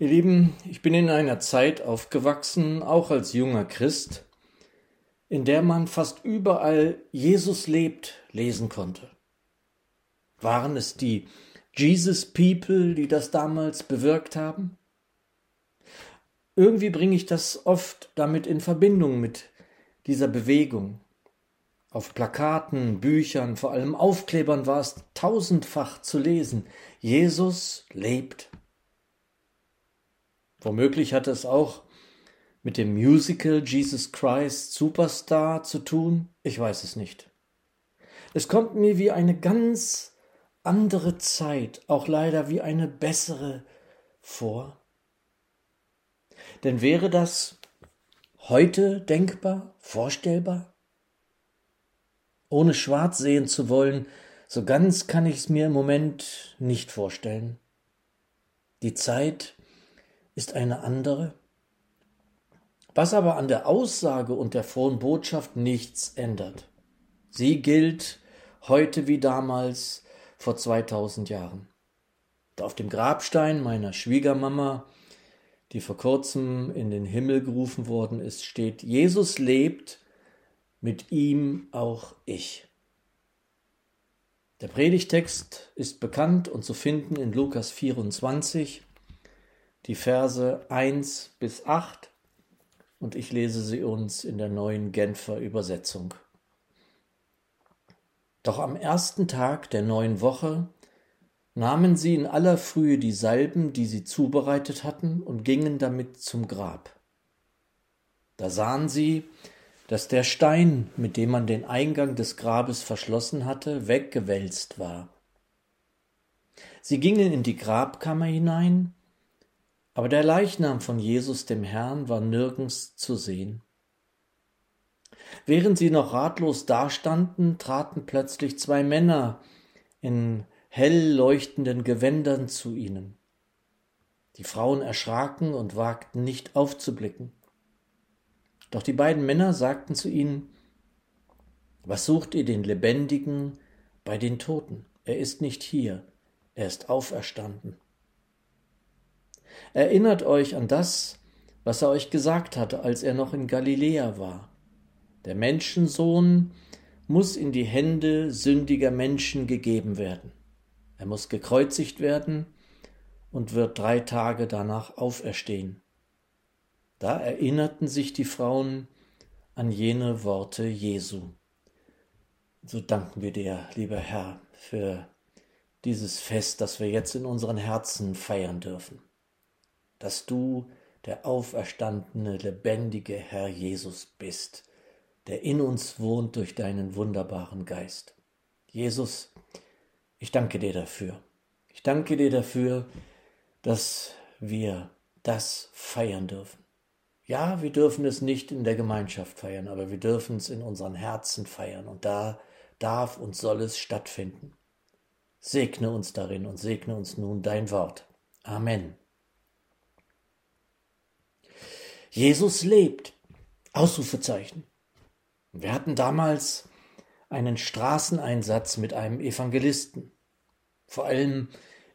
Ihr Lieben, ich bin in einer Zeit aufgewachsen, auch als junger Christ, in der man fast überall Jesus lebt lesen konnte. Waren es die Jesus People, die das damals bewirkt haben? Irgendwie bringe ich das oft damit in Verbindung mit dieser Bewegung. Auf Plakaten, Büchern, vor allem Aufklebern war es tausendfach zu lesen. Jesus lebt. Womöglich hatte es auch mit dem Musical Jesus Christ Superstar zu tun, ich weiß es nicht. Es kommt mir wie eine ganz andere Zeit, auch leider wie eine bessere vor. Denn wäre das heute denkbar, vorstellbar? Ohne schwarz sehen zu wollen, so ganz kann ich es mir im Moment nicht vorstellen. Die Zeit ist eine andere, was aber an der Aussage und der frohen Botschaft nichts ändert. Sie gilt heute wie damals vor 2000 Jahren. Auf dem Grabstein meiner Schwiegermama, die vor kurzem in den Himmel gerufen worden ist, steht, Jesus lebt, mit ihm auch ich. Der Predigtext ist bekannt und zu finden in Lukas 24, die Verse 1 bis 8 und ich lese sie uns in der neuen Genfer Übersetzung. Doch am ersten Tag der neuen Woche nahmen sie in aller Frühe die Salben, die sie zubereitet hatten, und gingen damit zum Grab. Da sahen sie, dass der Stein, mit dem man den Eingang des Grabes verschlossen hatte, weggewälzt war. Sie gingen in die Grabkammer hinein, aber der Leichnam von Jesus dem Herrn war nirgends zu sehen. Während sie noch ratlos dastanden, traten plötzlich zwei Männer in hell leuchtenden Gewändern zu ihnen. Die Frauen erschraken und wagten nicht aufzublicken. Doch die beiden Männer sagten zu ihnen, Was sucht ihr den Lebendigen bei den Toten? Er ist nicht hier, er ist auferstanden. Erinnert euch an das, was er euch gesagt hatte, als er noch in Galiläa war. Der Menschensohn muss in die Hände sündiger Menschen gegeben werden. Er muss gekreuzigt werden und wird drei Tage danach auferstehen. Da erinnerten sich die Frauen an jene Worte Jesu. So danken wir dir, lieber Herr, für dieses Fest, das wir jetzt in unseren Herzen feiern dürfen dass du der auferstandene, lebendige Herr Jesus bist, der in uns wohnt durch deinen wunderbaren Geist. Jesus, ich danke dir dafür. Ich danke dir dafür, dass wir das feiern dürfen. Ja, wir dürfen es nicht in der Gemeinschaft feiern, aber wir dürfen es in unseren Herzen feiern und da darf und soll es stattfinden. Segne uns darin und segne uns nun dein Wort. Amen. Jesus lebt. Ausrufezeichen. Wir hatten damals einen Straßeneinsatz mit einem Evangelisten. Vor allem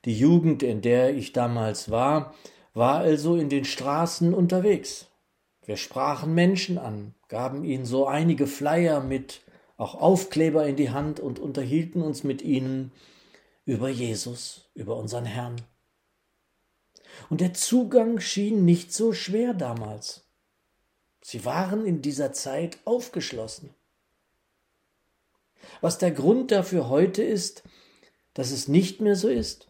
die Jugend, in der ich damals war, war also in den Straßen unterwegs. Wir sprachen Menschen an, gaben ihnen so einige Flyer mit, auch Aufkleber in die Hand und unterhielten uns mit ihnen über Jesus, über unseren Herrn. Und der Zugang schien nicht so schwer damals. Sie waren in dieser Zeit aufgeschlossen. Was der Grund dafür heute ist, dass es nicht mehr so ist?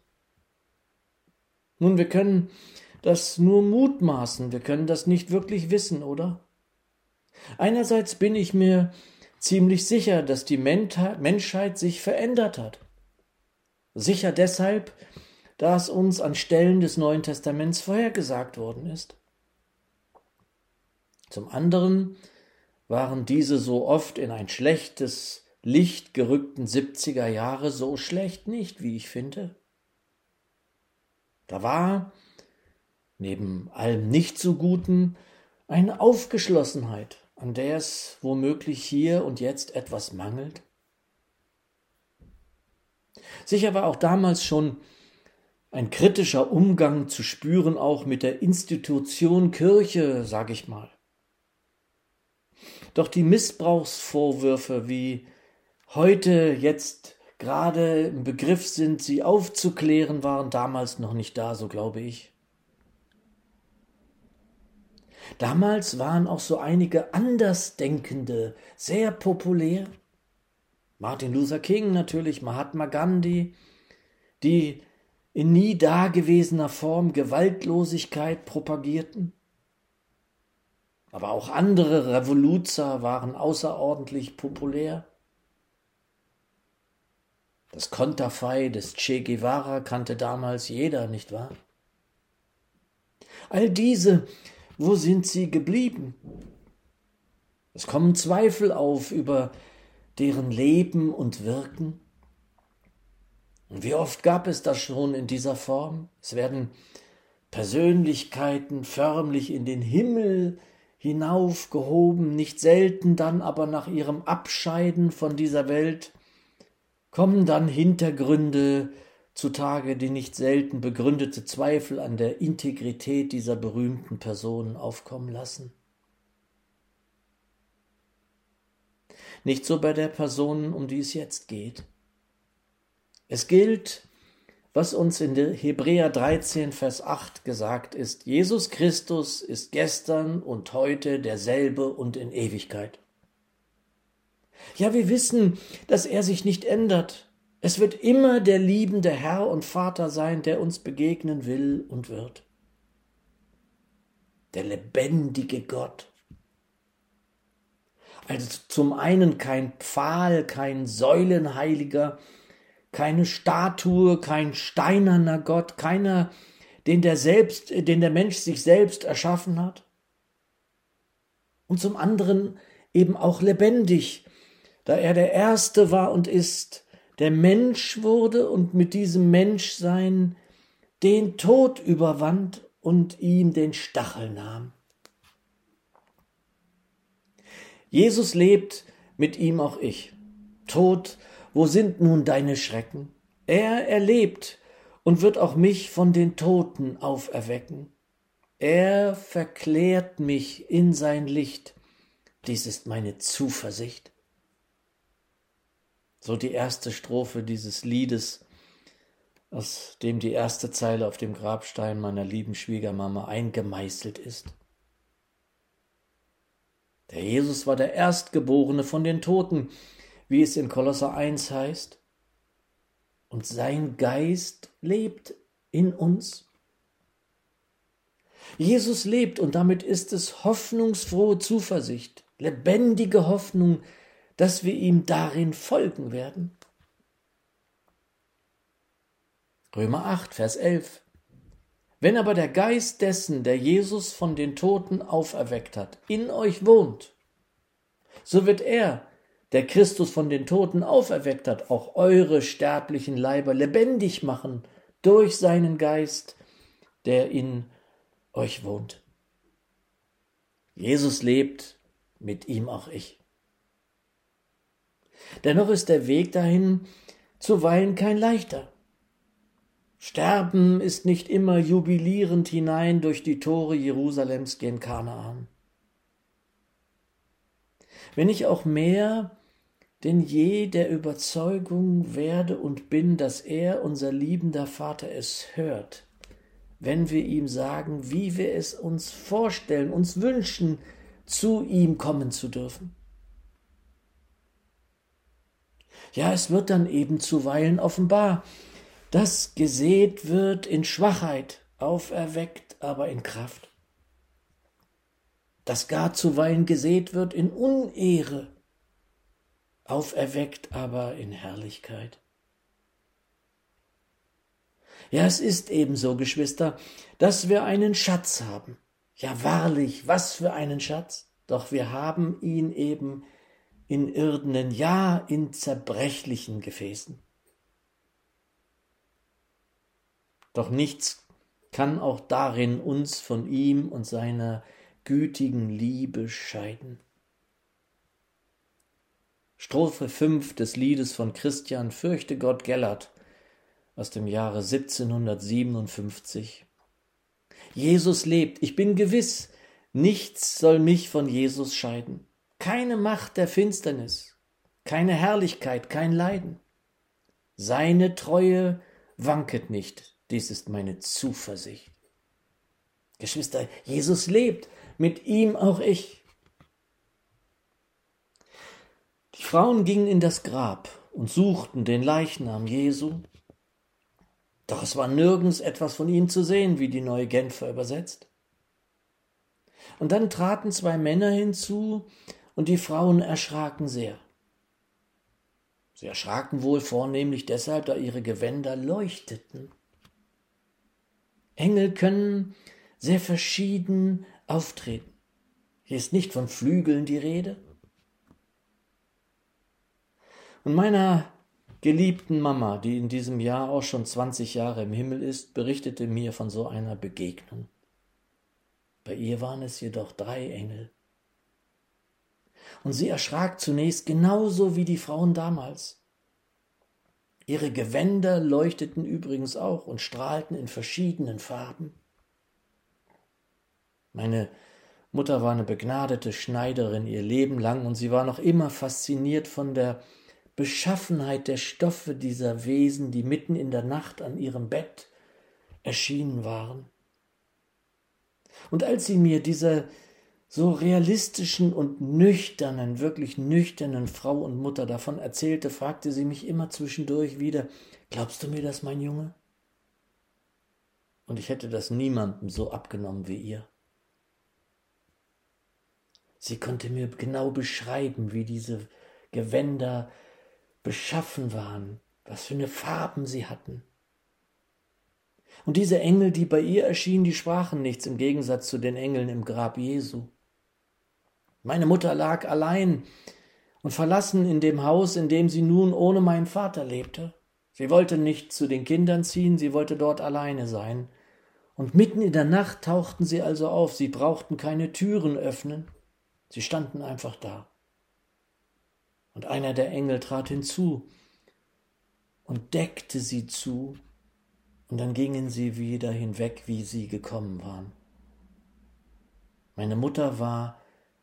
Nun, wir können das nur mutmaßen, wir können das nicht wirklich wissen, oder? Einerseits bin ich mir ziemlich sicher, dass die Menschheit sich verändert hat. Sicher deshalb, das uns an Stellen des Neuen Testaments vorhergesagt worden ist. Zum anderen waren diese so oft in ein schlechtes Licht gerückten 70er Jahre so schlecht nicht, wie ich finde. Da war, neben allem nicht so Guten, eine Aufgeschlossenheit, an der es womöglich hier und jetzt etwas mangelt. Sicher war auch damals schon ein kritischer Umgang zu spüren, auch mit der Institution Kirche, sag ich mal. Doch die Missbrauchsvorwürfe, wie heute jetzt gerade im Begriff sind, sie aufzuklären, waren damals noch nicht da, so glaube ich. Damals waren auch so einige Andersdenkende sehr populär. Martin Luther King natürlich, Mahatma Gandhi, die in nie dagewesener Form Gewaltlosigkeit propagierten. Aber auch andere Revoluzer waren außerordentlich populär. Das Konterfei des Che Guevara kannte damals jeder, nicht wahr? All diese, wo sind sie geblieben? Es kommen Zweifel auf über deren Leben und Wirken. Und wie oft gab es das schon in dieser Form? Es werden Persönlichkeiten förmlich in den Himmel hinaufgehoben, nicht selten dann aber nach ihrem Abscheiden von dieser Welt kommen dann Hintergründe zutage, die nicht selten begründete Zweifel an der Integrität dieser berühmten Personen aufkommen lassen. Nicht so bei der Person, um die es jetzt geht. Es gilt, was uns in Hebräer 13, Vers 8 gesagt ist. Jesus Christus ist gestern und heute derselbe und in Ewigkeit. Ja, wir wissen, dass er sich nicht ändert. Es wird immer der liebende Herr und Vater sein, der uns begegnen will und wird. Der lebendige Gott. Also zum einen kein Pfahl, kein Säulenheiliger, keine Statue, kein steinerner Gott, keiner, den der selbst, den der Mensch sich selbst erschaffen hat. Und zum anderen eben auch lebendig, da er der Erste war und ist, der Mensch wurde und mit diesem Menschsein den Tod überwand und ihm den Stachel nahm. Jesus lebt, mit ihm auch ich. Tod wo sind nun deine Schrecken? Er erlebt und wird auch mich von den Toten auferwecken. Er verklärt mich in sein Licht. Dies ist meine Zuversicht. So die erste Strophe dieses Liedes, aus dem die erste Zeile auf dem Grabstein meiner lieben Schwiegermama eingemeißelt ist. Der Jesus war der Erstgeborene von den Toten, wie es in Kolosser 1 heißt. Und sein Geist lebt in uns. Jesus lebt und damit ist es hoffnungsfrohe Zuversicht, lebendige Hoffnung, dass wir ihm darin folgen werden. Römer 8, Vers 11. Wenn aber der Geist dessen, der Jesus von den Toten auferweckt hat, in euch wohnt, so wird er, der Christus von den Toten auferweckt hat, auch eure sterblichen Leiber lebendig machen durch seinen Geist, der in euch wohnt. Jesus lebt, mit ihm auch ich. Dennoch ist der Weg dahin zuweilen kein leichter. Sterben ist nicht immer jubilierend hinein durch die Tore Jerusalems gen Kanaan. Wenn ich auch mehr denn je der Überzeugung werde und bin, dass er, unser liebender Vater, es hört, wenn wir ihm sagen, wie wir es uns vorstellen, uns wünschen, zu ihm kommen zu dürfen. Ja, es wird dann eben zuweilen offenbar, dass gesät wird in Schwachheit, auferweckt aber in Kraft. Dass gar zuweilen gesät wird in Unehre, auferweckt aber in Herrlichkeit. Ja, es ist ebenso, Geschwister, dass wir einen Schatz haben. Ja, wahrlich, was für einen Schatz. Doch wir haben ihn eben in irdenen, ja, in zerbrechlichen Gefäßen. Doch nichts kann auch darin uns von ihm und seiner gütigen Liebe scheiden. Strophe 5 des Liedes von Christian Fürchte Gott Gellert aus dem Jahre 1757. Jesus lebt, ich bin gewiss, nichts soll mich von Jesus scheiden. Keine Macht der Finsternis, keine Herrlichkeit, kein Leiden. Seine Treue wanket nicht, dies ist meine Zuversicht. Geschwister, Jesus lebt, mit ihm auch ich. Die Frauen gingen in das Grab und suchten den Leichnam Jesu, doch es war nirgends etwas von ihm zu sehen, wie die neue Genfer übersetzt. Und dann traten zwei Männer hinzu, und die Frauen erschraken sehr. Sie erschraken wohl vornehmlich deshalb, da ihre Gewänder leuchteten. Engel können sehr verschieden auftreten. Hier ist nicht von Flügeln die Rede. Und meiner geliebten Mama, die in diesem Jahr auch schon 20 Jahre im Himmel ist, berichtete mir von so einer Begegnung. Bei ihr waren es jedoch drei Engel. Und sie erschrak zunächst genauso wie die Frauen damals. Ihre Gewänder leuchteten übrigens auch und strahlten in verschiedenen Farben. Meine Mutter war eine begnadete Schneiderin ihr Leben lang und sie war noch immer fasziniert von der Beschaffenheit der Stoffe dieser Wesen, die mitten in der Nacht an ihrem Bett erschienen waren. Und als sie mir diese so realistischen und nüchternen, wirklich nüchternen Frau und Mutter davon erzählte, fragte sie mich immer zwischendurch wieder, glaubst du mir das, mein Junge? Und ich hätte das niemandem so abgenommen wie ihr. Sie konnte mir genau beschreiben, wie diese Gewänder beschaffen waren, was für eine Farben sie hatten. Und diese Engel, die bei ihr erschienen, die sprachen nichts im Gegensatz zu den Engeln im Grab Jesu. Meine Mutter lag allein und verlassen in dem Haus, in dem sie nun ohne meinen Vater lebte. Sie wollte nicht zu den Kindern ziehen, sie wollte dort alleine sein. Und mitten in der Nacht tauchten sie also auf, sie brauchten keine Türen öffnen, sie standen einfach da. Und einer der Engel trat hinzu und deckte sie zu, und dann gingen sie wieder hinweg, wie sie gekommen waren. Meine Mutter war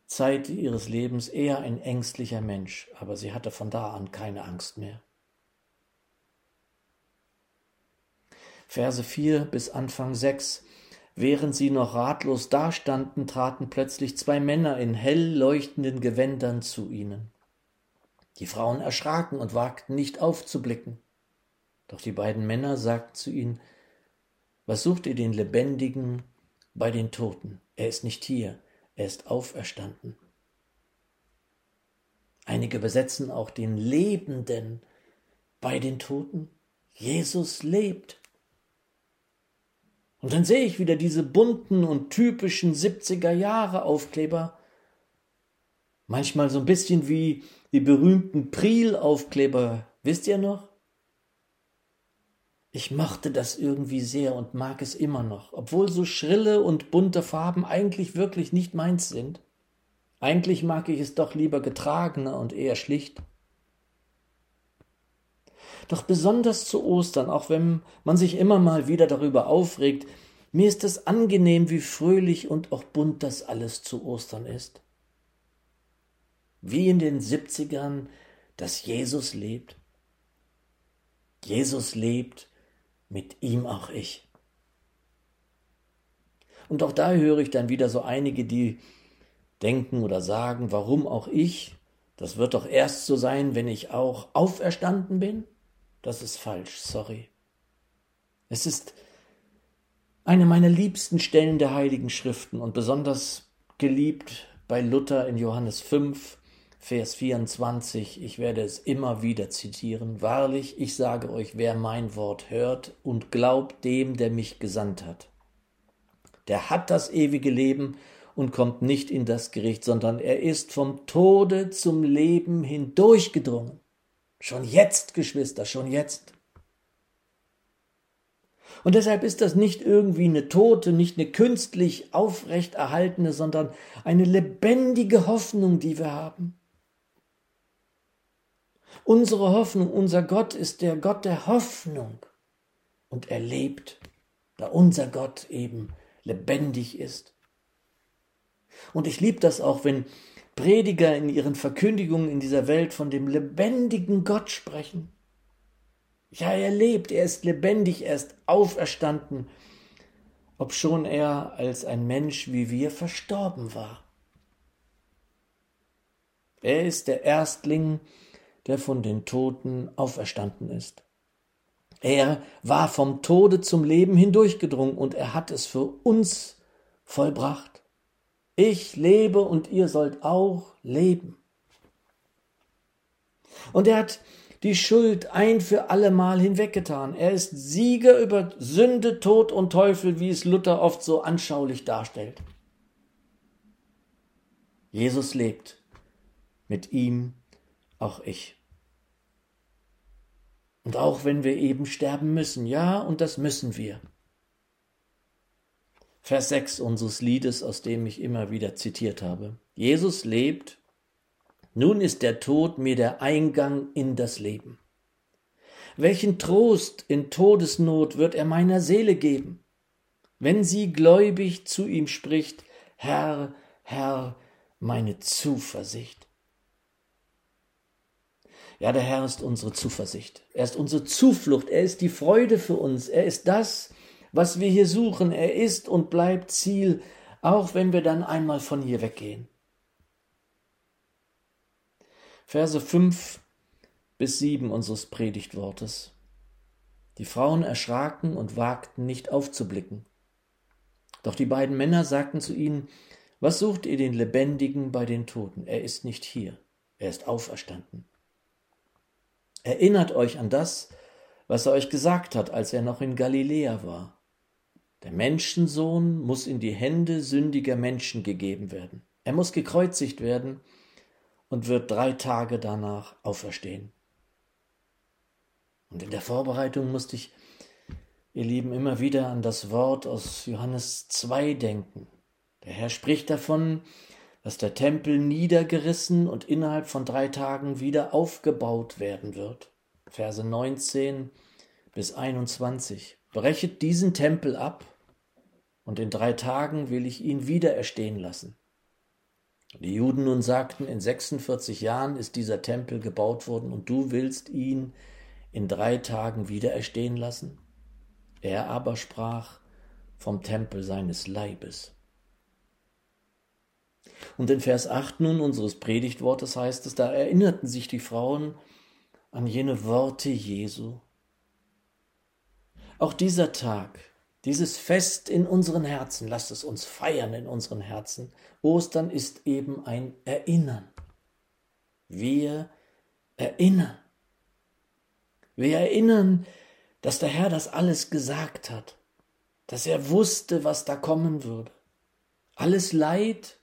Zeit ihres Lebens eher ein ängstlicher Mensch, aber sie hatte von da an keine Angst mehr. Verse 4 bis Anfang 6 Während sie noch ratlos dastanden, traten plötzlich zwei Männer in hell leuchtenden Gewändern zu ihnen. Die Frauen erschraken und wagten nicht aufzublicken. Doch die beiden Männer sagten zu ihnen, was sucht ihr den Lebendigen bei den Toten? Er ist nicht hier, er ist auferstanden. Einige übersetzen auch den Lebenden bei den Toten. Jesus lebt. Und dann sehe ich wieder diese bunten und typischen 70er Jahre Aufkleber. Manchmal so ein bisschen wie die berühmten Priel-Aufkleber, wisst ihr noch? Ich mochte das irgendwie sehr und mag es immer noch, obwohl so schrille und bunte Farben eigentlich wirklich nicht meins sind. Eigentlich mag ich es doch lieber getragener und eher schlicht. Doch besonders zu Ostern, auch wenn man sich immer mal wieder darüber aufregt, mir ist es angenehm, wie fröhlich und auch bunt das alles zu Ostern ist wie in den 70ern, dass Jesus lebt? Jesus lebt, mit ihm auch ich. Und auch da höre ich dann wieder so einige, die denken oder sagen, warum auch ich? Das wird doch erst so sein, wenn ich auch auferstanden bin? Das ist falsch, sorry. Es ist eine meiner liebsten Stellen der Heiligen Schriften und besonders geliebt bei Luther in Johannes 5, Vers 24, ich werde es immer wieder zitieren. Wahrlich, ich sage euch, wer mein Wort hört und glaubt dem, der mich gesandt hat, der hat das ewige Leben und kommt nicht in das Gericht, sondern er ist vom Tode zum Leben hindurchgedrungen. Schon jetzt, Geschwister, schon jetzt. Und deshalb ist das nicht irgendwie eine tote, nicht eine künstlich aufrechterhaltene, sondern eine lebendige Hoffnung, die wir haben. Unsere Hoffnung, unser Gott ist der Gott der Hoffnung. und er lebt, da unser Gott eben lebendig ist. Und ich liebe das auch, wenn Prediger in ihren Verkündigungen in dieser Welt von dem lebendigen Gott sprechen. Ja, er lebt, er ist lebendig, er ist auferstanden, obschon er als ein Mensch wie wir verstorben war. Er ist der Erstling, der von den Toten auferstanden ist. Er war vom Tode zum Leben hindurchgedrungen und er hat es für uns vollbracht. Ich lebe und ihr sollt auch leben. Und er hat die Schuld ein für allemal hinweggetan. Er ist Sieger über Sünde, Tod und Teufel, wie es Luther oft so anschaulich darstellt. Jesus lebt, mit ihm auch ich. Und auch wenn wir eben sterben müssen, ja, und das müssen wir. Vers 6 unseres Liedes, aus dem ich immer wieder zitiert habe. Jesus lebt, nun ist der Tod mir der Eingang in das Leben. Welchen Trost in Todesnot wird er meiner Seele geben, wenn sie gläubig zu ihm spricht, Herr, Herr, meine Zuversicht. Ja, der Herr ist unsere Zuversicht. Er ist unsere Zuflucht. Er ist die Freude für uns. Er ist das, was wir hier suchen. Er ist und bleibt Ziel, auch wenn wir dann einmal von hier weggehen. Verse 5 bis 7 unseres Predigtwortes. Die Frauen erschraken und wagten nicht aufzublicken. Doch die beiden Männer sagten zu ihnen, was sucht ihr den Lebendigen bei den Toten? Er ist nicht hier, er ist auferstanden. Erinnert euch an das, was er euch gesagt hat, als er noch in Galiläa war. Der Menschensohn muss in die Hände sündiger Menschen gegeben werden. Er muss gekreuzigt werden und wird drei Tage danach auferstehen. Und in der Vorbereitung musste ich, ihr Lieben, immer wieder an das Wort aus Johannes 2 denken. Der Herr spricht davon, dass der Tempel niedergerissen und innerhalb von drei Tagen wieder aufgebaut werden wird. Verse 19 bis 21. Brechet diesen Tempel ab, und in drei Tagen will ich ihn wieder erstehen lassen. Die Juden nun sagten, in 46 Jahren ist dieser Tempel gebaut worden und du willst ihn in drei Tagen wieder erstehen lassen? Er aber sprach vom Tempel seines Leibes. Und in Vers 8 nun unseres Predigtwortes heißt es, da erinnerten sich die Frauen an jene Worte Jesu. Auch dieser Tag, dieses Fest in unseren Herzen, lasst es uns feiern in unseren Herzen. Ostern ist eben ein Erinnern. Wir erinnern. Wir erinnern, dass der Herr das alles gesagt hat, dass er wusste, was da kommen würde. Alles Leid,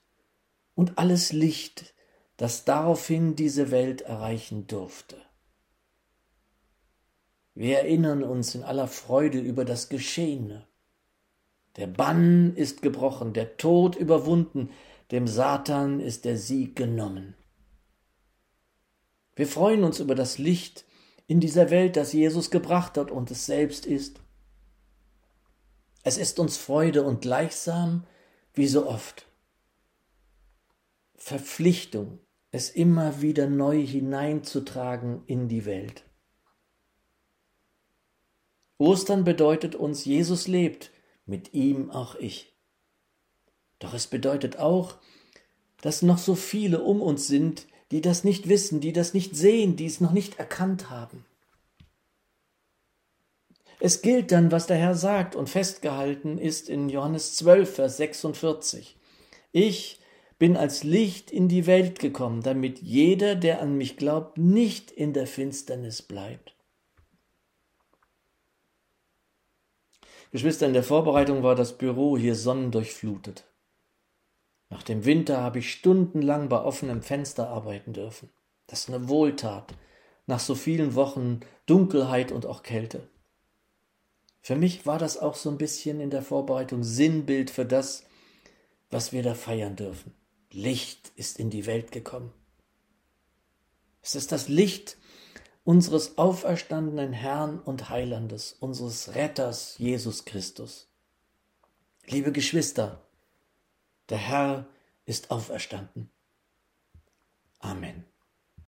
und alles Licht, das daraufhin diese Welt erreichen durfte. Wir erinnern uns in aller Freude über das Geschehene. Der Bann ist gebrochen, der Tod überwunden, dem Satan ist der Sieg genommen. Wir freuen uns über das Licht in dieser Welt, das Jesus gebracht hat und es selbst ist. Es ist uns Freude und gleichsam wie so oft Verpflichtung, es immer wieder neu hineinzutragen in die Welt. Ostern bedeutet uns, Jesus lebt, mit ihm auch ich. Doch es bedeutet auch, dass noch so viele um uns sind, die das nicht wissen, die das nicht sehen, die es noch nicht erkannt haben. Es gilt dann, was der Herr sagt und festgehalten ist in Johannes 12, Vers 46. Ich bin als Licht in die Welt gekommen, damit jeder, der an mich glaubt, nicht in der Finsternis bleibt. Geschwister, in der Vorbereitung war das Büro hier sonnendurchflutet. Nach dem Winter habe ich stundenlang bei offenem Fenster arbeiten dürfen. Das ist eine Wohltat, nach so vielen Wochen Dunkelheit und auch Kälte. Für mich war das auch so ein bisschen in der Vorbereitung Sinnbild für das, was wir da feiern dürfen. Licht ist in die Welt gekommen. Es ist das Licht unseres auferstandenen Herrn und Heilandes, unseres Retters Jesus Christus. Liebe Geschwister, der Herr ist auferstanden. Amen.